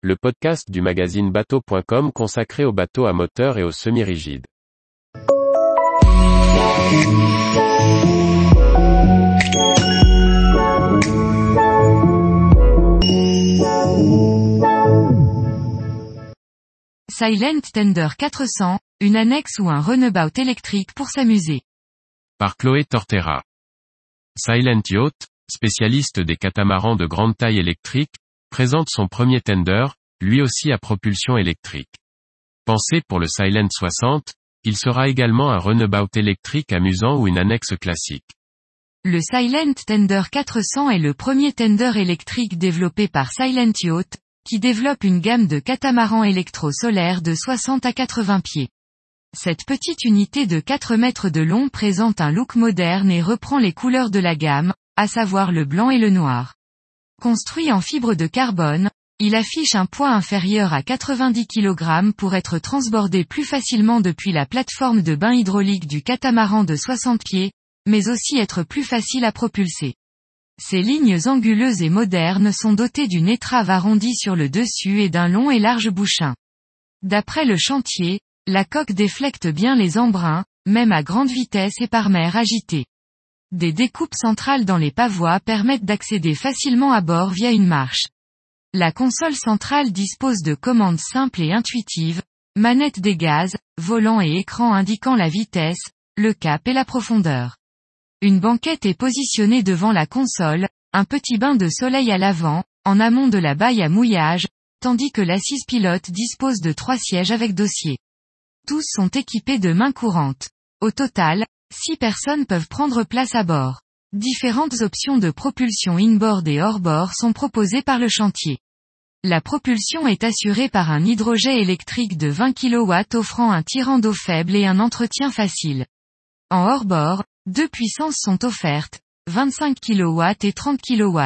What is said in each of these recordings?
le podcast du magazine bateau.com consacré aux bateaux à moteur et aux semi-rigides. Silent Tender 400, une annexe ou un runabout électrique pour s'amuser. Par Chloé Tortera. Silent Yacht, spécialiste des catamarans de grande taille électrique, présente son premier tender, lui aussi à propulsion électrique. Pensé pour le Silent 60, il sera également un runabout électrique amusant ou une annexe classique. Le Silent Tender 400 est le premier tender électrique développé par Silent Yacht, qui développe une gamme de catamarans électro-solaires de 60 à 80 pieds. Cette petite unité de 4 mètres de long présente un look moderne et reprend les couleurs de la gamme, à savoir le blanc et le noir. Construit en fibre de carbone, il affiche un poids inférieur à 90 kg pour être transbordé plus facilement depuis la plateforme de bain hydraulique du catamaran de 60 pieds, mais aussi être plus facile à propulser. Ces lignes anguleuses et modernes sont dotées d'une étrave arrondie sur le dessus et d'un long et large bouchin. D'après le chantier, la coque déflecte bien les embruns, même à grande vitesse et par mer agitée. Des découpes centrales dans les pavois permettent d'accéder facilement à bord via une marche. La console centrale dispose de commandes simples et intuitives, manette des gaz, volant et écran indiquant la vitesse, le cap et la profondeur. Une banquette est positionnée devant la console, un petit bain de soleil à l'avant, en amont de la baille à mouillage, tandis que l'assise pilote dispose de trois sièges avec dossier. Tous sont équipés de mains courantes. Au total, six personnes peuvent prendre place à bord. Différentes options de propulsion inboard et hors-bord sont proposées par le chantier. La propulsion est assurée par un hydrogène électrique de 20 kW offrant un tirant d'eau faible et un entretien facile. En hors-bord, deux puissances sont offertes, 25 kW et 30 kW.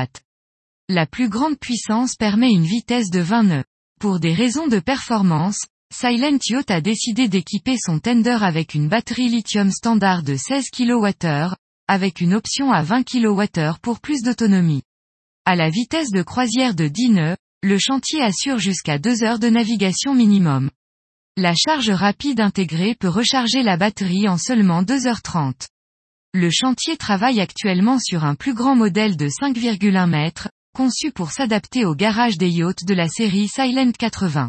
La plus grande puissance permet une vitesse de 20 nœuds. Pour des raisons de performance, Silent Yacht a décidé d'équiper son tender avec une batterie lithium standard de 16 kWh, avec une option à 20 kWh pour plus d'autonomie. À la vitesse de croisière de 10 nœuds, le chantier assure jusqu'à 2 heures de navigation minimum. La charge rapide intégrée peut recharger la batterie en seulement 2h30. Le chantier travaille actuellement sur un plus grand modèle de 5,1 mètres, conçu pour s'adapter au garage des yachts de la série Silent 80.